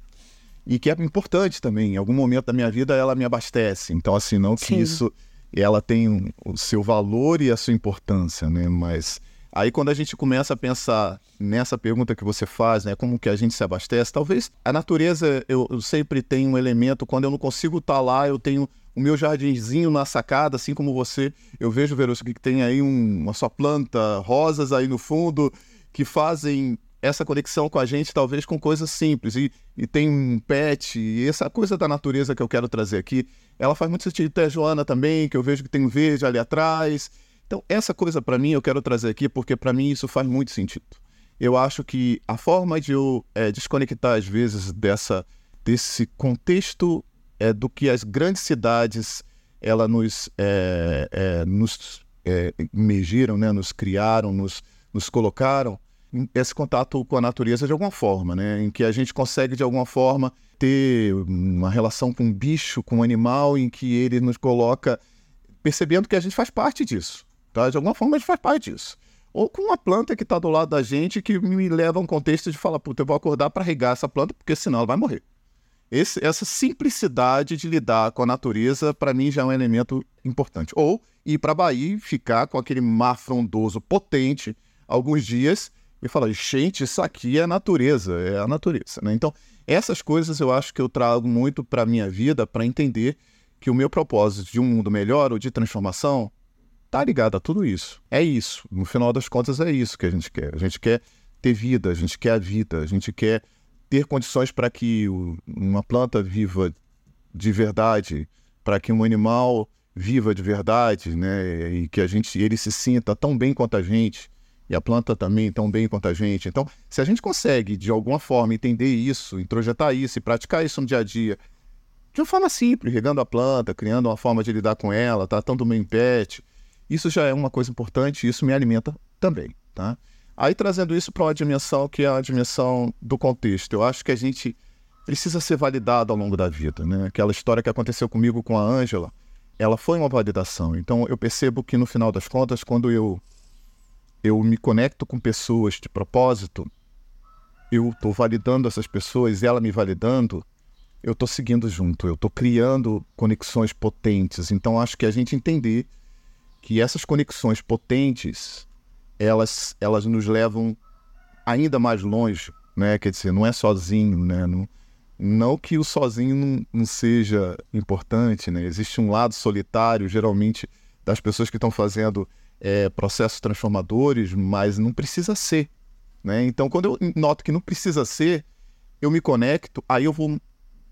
Speaker 3: e que é importante também. Em algum momento da minha vida ela me abastece. Então, assim, não que Sim. isso ela tem o seu valor e a sua importância, né? Mas aí quando a gente começa a pensar nessa pergunta que você faz, né? Como que a gente se abastece? Talvez a natureza, eu, eu sempre tenho um elemento, quando eu não consigo estar tá lá, eu tenho o meu jardinzinho na sacada, assim como você. Eu vejo, Verusca, que tem aí um, uma sua planta, rosas aí no fundo, que fazem essa conexão com a gente, talvez com coisas simples. E, e tem um pet, e essa coisa da natureza que eu quero trazer aqui, ela faz muito sentido. Tem a Joana também, que eu vejo que tem um verde ali atrás. Então, essa coisa para mim eu quero trazer aqui, porque para mim isso faz muito sentido. Eu acho que a forma de eu é, desconectar, às vezes, dessa, desse contexto é, do que as grandes cidades ela nos, é, é, nos é, emergiram, né? nos criaram, nos, nos colocaram, esse contato com a natureza de alguma forma, né? Em que a gente consegue de alguma forma ter uma relação com um bicho, com um animal, em que ele nos coloca percebendo que a gente faz parte disso, tá? De alguma forma a gente faz parte disso. Ou com uma planta que está do lado da gente que me leva a um contexto de falar, puta, eu vou acordar para regar essa planta porque senão ela vai morrer. Esse, essa simplicidade de lidar com a natureza, para mim, já é um elemento importante. Ou ir para Bahia e ficar com aquele mar frondoso potente alguns dias e fala, gente, isso aqui é a natureza, é a natureza. Né? Então, essas coisas eu acho que eu trago muito para a minha vida para entender que o meu propósito de um mundo melhor ou de transformação tá ligado a tudo isso. É isso. No final das contas, é isso que a gente quer. A gente quer ter vida, a gente quer a vida, a gente quer ter condições para que uma planta viva de verdade, para que um animal viva de verdade, né? E que a gente, ele se sinta tão bem quanto a gente e a planta também tão bem quanto a gente. Então, se a gente consegue, de alguma forma, entender isso, introjetar isso e praticar isso no dia a dia, de uma forma simples, regando a planta, criando uma forma de lidar com ela, tratando bem pet, isso já é uma coisa importante e isso me alimenta também, tá? Aí trazendo isso para uma dimensão que é a dimensão do contexto. Eu acho que a gente precisa ser validado ao longo da vida, né? Aquela história que aconteceu comigo com a Ângela, ela foi uma validação. Então eu percebo que no final das contas, quando eu eu me conecto com pessoas de propósito, eu estou validando essas pessoas, ela me validando, eu estou seguindo junto, eu estou criando conexões potentes. Então, acho que a gente entender que essas conexões potentes, elas, elas nos levam ainda mais longe, né? Quer dizer, não é sozinho, né? Não, não que o sozinho não, não seja importante, né? Existe um lado solitário, geralmente, das pessoas que estão fazendo é, processos transformadores, mas não precisa ser. Né? Então, quando eu noto que não precisa ser, eu me conecto, aí eu vou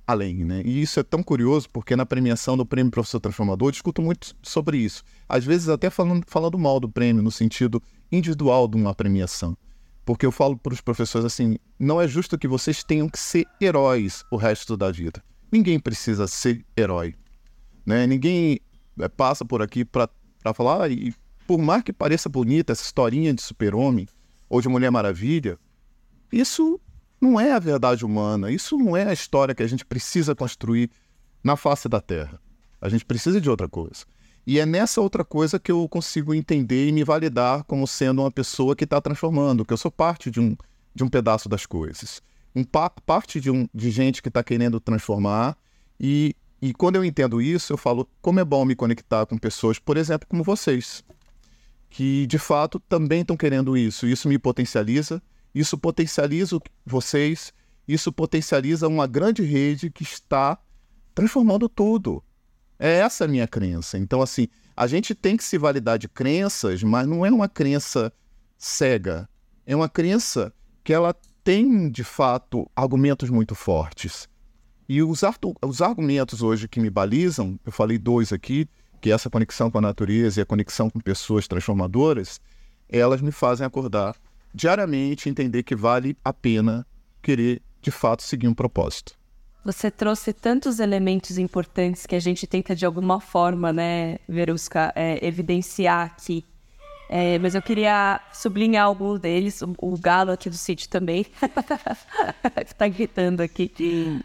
Speaker 3: além. Né? E isso é tão curioso, porque na premiação do Prêmio Professor Transformador, eu discuto muito sobre isso. Às vezes, até falando, falando mal do prêmio, no sentido individual de uma premiação. Porque eu falo para os professores assim: não é justo que vocês tenham que ser heróis o resto da vida. Ninguém precisa ser herói. Né? Ninguém é, passa por aqui para falar, ah, e por mais que pareça bonita essa historinha de super-homem ou de Mulher Maravilha, isso não é a verdade humana, isso não é a história que a gente precisa construir na face da Terra. A gente precisa de outra coisa. E é nessa outra coisa que eu consigo entender e me validar como sendo uma pessoa que está transformando, que eu sou parte de um, de um pedaço das coisas. Um pa parte de, um, de gente que está querendo transformar. E, e quando eu entendo isso, eu falo como é bom me conectar com pessoas, por exemplo, como vocês que de fato também estão querendo isso. Isso me potencializa, isso potencializa vocês, isso potencializa uma grande rede que está transformando tudo. É essa a minha crença. Então, assim, a gente tem que se validar de crenças, mas não é uma crença cega. É uma crença que ela tem, de fato, argumentos muito fortes. E os, os argumentos hoje que me balizam, eu falei dois aqui, que essa conexão com a natureza e a conexão com pessoas transformadoras, elas me fazem acordar diariamente, entender que vale a pena querer de fato seguir um propósito.
Speaker 1: Você trouxe tantos elementos importantes que a gente tenta de alguma forma, né, Verusca, é, evidenciar aqui. É, mas eu queria sublinhar alguns deles. O, o galo aqui do sítio também está gritando aqui.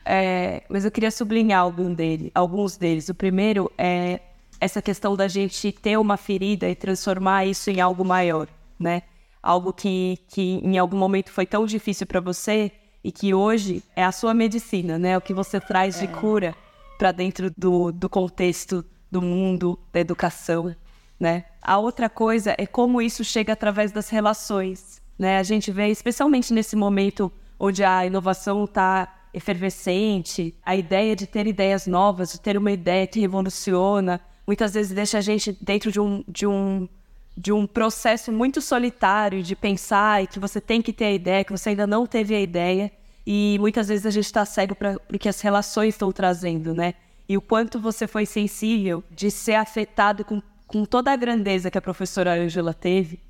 Speaker 1: É, mas eu queria sublinhar algum dele, alguns deles. O primeiro é essa questão da gente ter uma ferida e transformar isso em algo maior, né? Algo que, que em algum momento foi tão difícil para você e que hoje é a sua medicina, né? O que você traz de cura para dentro do, do contexto do mundo, da educação, né? A outra coisa é como isso chega através das relações, né? A gente vê, especialmente nesse momento onde a inovação está efervescente, a ideia de ter ideias novas, de ter uma ideia que revoluciona, muitas vezes deixa a gente dentro de um, de um, de um processo muito solitário de pensar e que você tem que ter a ideia, que você ainda não teve a ideia. E muitas vezes a gente está cego para o que as relações estão trazendo, né? E o quanto você foi sensível de ser afetado com, com toda a grandeza que a professora Angela teve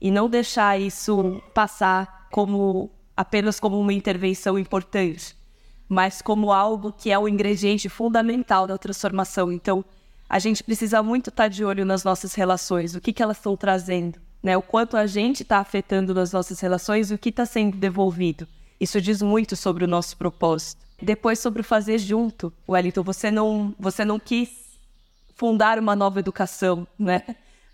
Speaker 1: e não deixar isso passar como apenas como uma intervenção importante, mas como algo que é o ingrediente fundamental da transformação. Então, a gente precisa muito estar de olho nas nossas relações, o que, que elas estão trazendo, né? O quanto a gente está afetando nas nossas relações e o que está sendo devolvido. Isso diz muito sobre o nosso propósito. Depois sobre o fazer junto, Wellington, você não, você não quis fundar uma nova educação, né?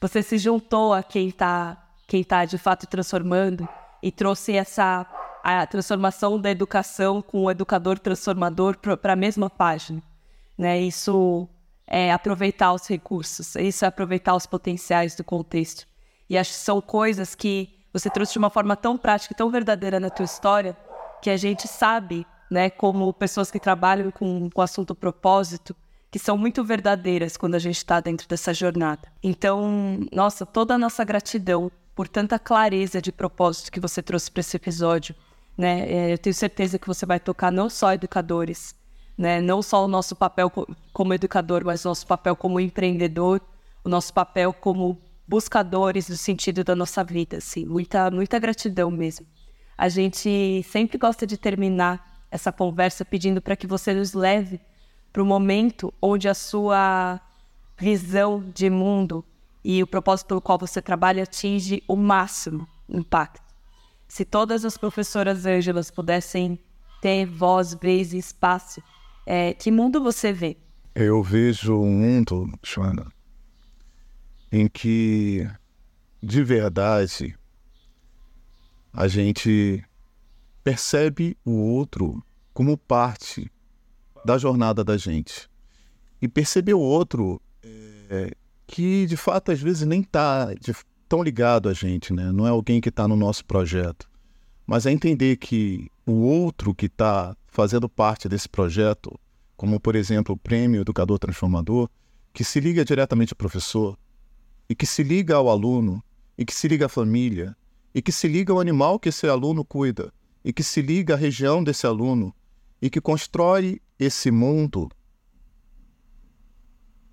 Speaker 1: Você se juntou a quem está quem tá de fato transformando e trouxe essa a transformação da educação com o educador transformador para a mesma página, né? Isso é aproveitar os recursos, isso é aproveitar os potenciais do contexto. E acho que são coisas que você trouxe de uma forma tão prática tão verdadeira na tua história que a gente sabe, né, como pessoas que trabalham com, com o assunto propósito, que são muito verdadeiras quando a gente está dentro dessa jornada. Então, nossa, toda a nossa gratidão por tanta clareza de propósito que você trouxe para esse episódio. Né? É, eu tenho certeza que você vai tocar não só educadores, né? Não só o nosso papel como educador, mas o nosso papel como empreendedor, o nosso papel como buscadores do sentido da nossa vida, assim. Muita, muita gratidão mesmo. A gente sempre gosta de terminar essa conversa pedindo para que você nos leve para o momento onde a sua visão de mundo e o propósito pelo qual você trabalha atinge o máximo impacto. Se todas as professoras Ângelas pudessem ter voz, vez e espaço é, que mundo você vê?
Speaker 3: Eu vejo um mundo, Joana, em que, de verdade, a gente percebe o outro como parte da jornada da gente. E perceber o outro é, que, de fato, às vezes nem está tão ligado a gente, né? não é alguém que está no nosso projeto. Mas é entender que o outro que está fazendo parte desse projeto, como por exemplo o Prêmio Educador Transformador, que se liga diretamente ao professor, e que se liga ao aluno, e que se liga à família, e que se liga ao animal que esse aluno cuida, e que se liga à região desse aluno, e que constrói esse mundo.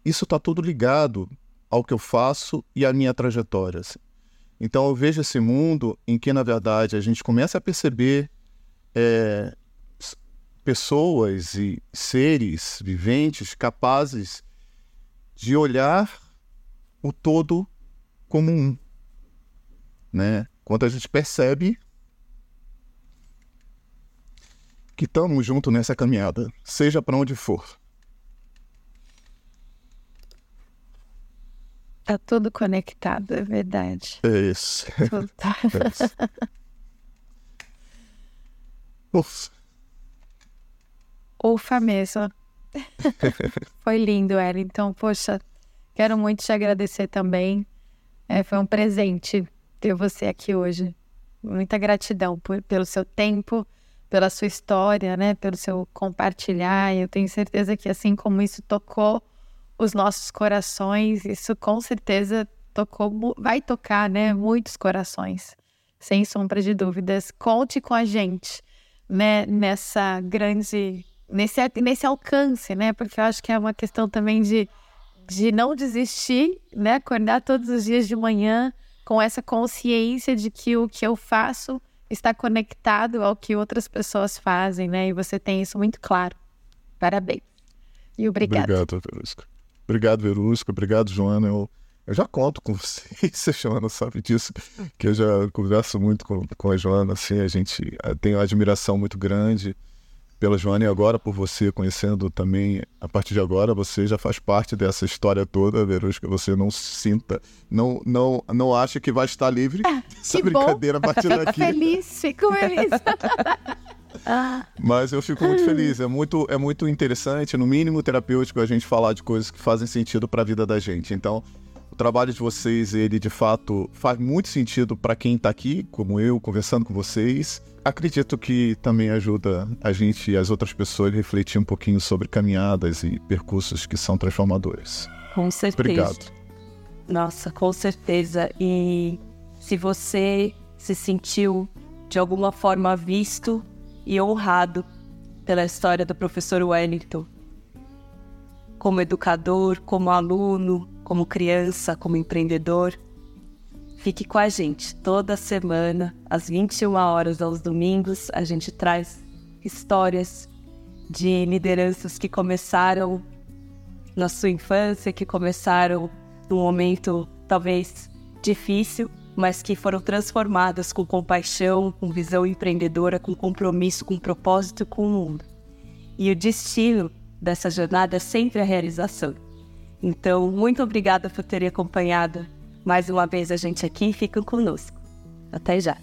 Speaker 3: Isso está tudo ligado ao que eu faço e à minha trajetória. Assim. Então eu vejo esse mundo em que, na verdade, a gente começa a perceber é, pessoas e seres viventes capazes de olhar o todo como um. Né? Quando a gente percebe que estamos juntos nessa caminhada, seja para onde for.
Speaker 2: Tá tudo conectado, é verdade.
Speaker 3: É isso. Tudo tá. É isso.
Speaker 2: Ufa. Ufa mesmo. foi lindo, Então, Poxa, quero muito te agradecer também. É, foi um presente ter você aqui hoje. Muita gratidão por, pelo seu tempo, pela sua história, né? Pelo seu compartilhar. Eu tenho certeza que assim como isso tocou os nossos corações, isso com certeza tocou, vai tocar, né? Muitos corações, sem sombra de dúvidas. Conte com a gente, né? Nessa grande nesse, nesse alcance, né? Porque eu acho que é uma questão também de, de não desistir, né? Acordar todos os dias de manhã com essa consciência de que o que eu faço está conectado ao que outras pessoas fazem, né? E você tem isso muito claro. Parabéns. E obrigado.
Speaker 3: Obrigado, Verusca. Obrigado, Verusca. Obrigado, Joana. Eu, eu já conto com você, Joana sabe disso, que eu já converso muito com, com a Joana, assim, a gente eh, tem uma admiração muito grande pela Joana e agora por você, conhecendo também, a partir de agora, você já faz parte dessa história toda, Verusca, você não sinta, não, não, não acha que vai estar livre
Speaker 2: ah,
Speaker 3: brincadeira
Speaker 2: bom.
Speaker 3: a partir daqui.
Speaker 2: Feliz, fico feliz.
Speaker 3: Ah. Mas eu fico muito feliz. É muito, é muito interessante, no mínimo terapêutico, a gente falar de coisas que fazem sentido para a vida da gente. Então, o trabalho de vocês, ele de fato faz muito sentido para quem está aqui, como eu, conversando com vocês. Acredito que também ajuda a gente e as outras pessoas a refletir um pouquinho sobre caminhadas e percursos que são transformadores.
Speaker 1: Com certeza.
Speaker 3: Obrigado.
Speaker 1: Nossa, com certeza. E se você se sentiu de alguma forma visto e honrado pela história do professor Wellington, como educador, como aluno, como criança, como empreendedor. Fique com a gente toda semana, às 21 horas aos domingos, a gente traz histórias de lideranças que começaram na sua infância, que começaram num momento talvez difícil, mas que foram transformadas com compaixão, com visão empreendedora, com compromisso, com propósito com o mundo. E o destino dessa jornada é sempre a realização. Então, muito obrigada por terem acompanhado mais uma vez a gente aqui. Fiquem conosco. Até já.